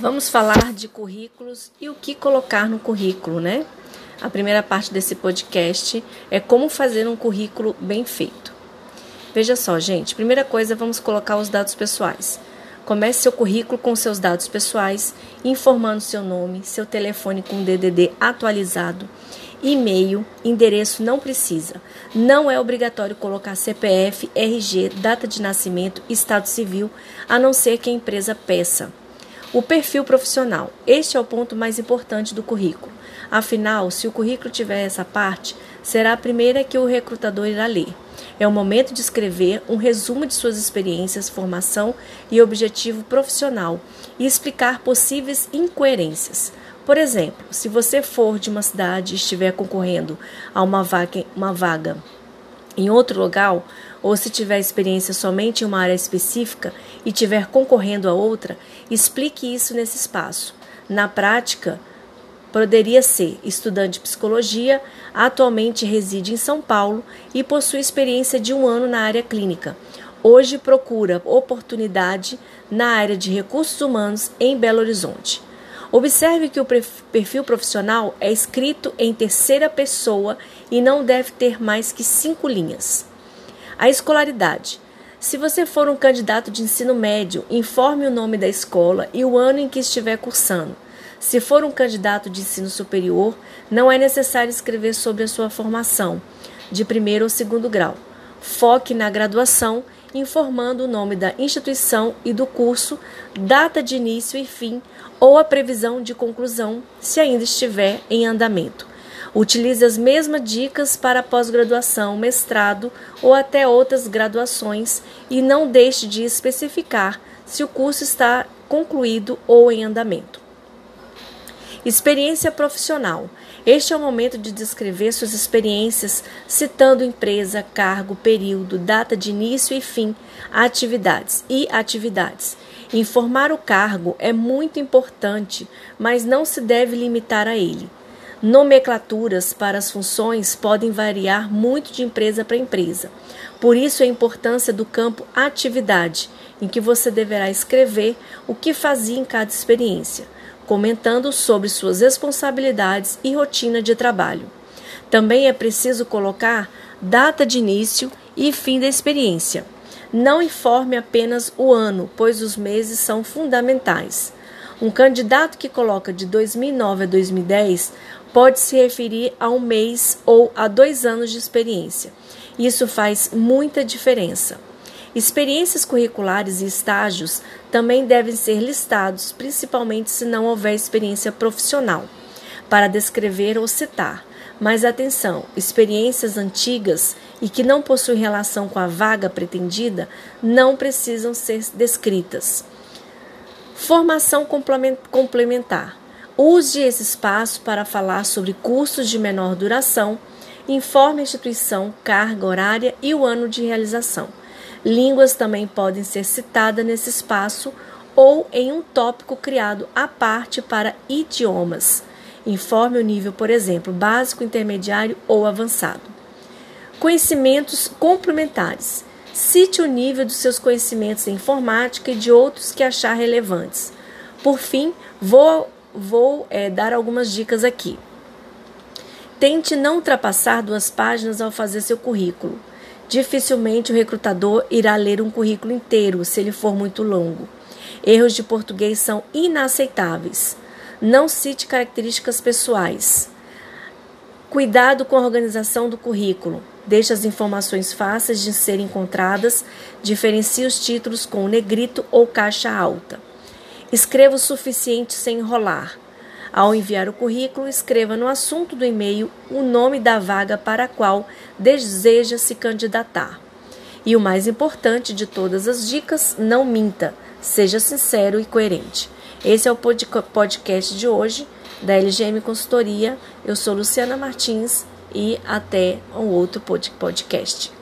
Vamos falar de currículos e o que colocar no currículo, né? A primeira parte desse podcast é como fazer um currículo bem feito. Veja só, gente, primeira coisa, vamos colocar os dados pessoais. Comece seu currículo com seus dados pessoais, informando seu nome, seu telefone com DDD atualizado, e-mail, endereço não precisa. Não é obrigatório colocar CPF, RG, data de nascimento, estado civil, a não ser que a empresa peça. O perfil profissional. Este é o ponto mais importante do currículo. Afinal, se o currículo tiver essa parte, será a primeira que o recrutador irá ler. É o momento de escrever um resumo de suas experiências, formação e objetivo profissional e explicar possíveis incoerências. Por exemplo, se você for de uma cidade e estiver concorrendo a uma vaga, uma vaga em outro local, ou se tiver experiência somente em uma área específica e tiver concorrendo a outra, explique isso nesse espaço. Na prática, poderia ser estudante de psicologia, atualmente reside em São Paulo e possui experiência de um ano na área clínica. Hoje procura oportunidade na área de recursos humanos em Belo Horizonte. Observe que o perfil profissional é escrito em terceira pessoa e não deve ter mais que cinco linhas. A escolaridade. Se você for um candidato de ensino médio, informe o nome da escola e o ano em que estiver cursando. Se for um candidato de ensino superior, não é necessário escrever sobre a sua formação, de primeiro ou segundo grau. Foque na graduação informando o nome da instituição e do curso, data de início e fim ou a previsão de conclusão, se ainda estiver em andamento. Utilize as mesmas dicas para pós-graduação, mestrado ou até outras graduações e não deixe de especificar se o curso está concluído ou em andamento. Experiência profissional. Este é o momento de descrever suas experiências, citando empresa, cargo, período, data de início e fim, atividades e atividades. Informar o cargo é muito importante, mas não se deve limitar a ele. Nomenclaturas para as funções podem variar muito de empresa para empresa. Por isso, a importância do campo atividade, em que você deverá escrever o que fazia em cada experiência comentando sobre suas responsabilidades e rotina de trabalho. Também é preciso colocar data de início e fim da experiência. Não informe apenas o ano, pois os meses são fundamentais. Um candidato que coloca de 2009 a 2010 pode se referir a um mês ou a dois anos de experiência. Isso faz muita diferença. Experiências curriculares e estágios também devem ser listados, principalmente se não houver experiência profissional, para descrever ou citar. Mas atenção, experiências antigas e que não possuem relação com a vaga pretendida não precisam ser descritas. Formação complementar. Use esse espaço para falar sobre cursos de menor duração, informe a instituição, carga horária e o ano de realização. Línguas também podem ser citadas nesse espaço ou em um tópico criado à parte para idiomas. Informe o nível, por exemplo, básico, intermediário ou avançado. Conhecimentos complementares. Cite o nível dos seus conhecimentos em informática e de outros que achar relevantes. Por fim, vou, vou é, dar algumas dicas aqui. Tente não ultrapassar duas páginas ao fazer seu currículo. Dificilmente o recrutador irá ler um currículo inteiro se ele for muito longo. Erros de português são inaceitáveis. Não cite características pessoais. Cuidado com a organização do currículo. Deixe as informações fáceis de serem encontradas. Diferencie os títulos com negrito ou caixa alta. Escreva o suficiente sem enrolar. Ao enviar o currículo, escreva no assunto do e-mail o nome da vaga para a qual deseja se candidatar. E o mais importante de todas as dicas, não minta, seja sincero e coerente. Esse é o podcast de hoje da LGM Consultoria. Eu sou Luciana Martins e até um outro podcast.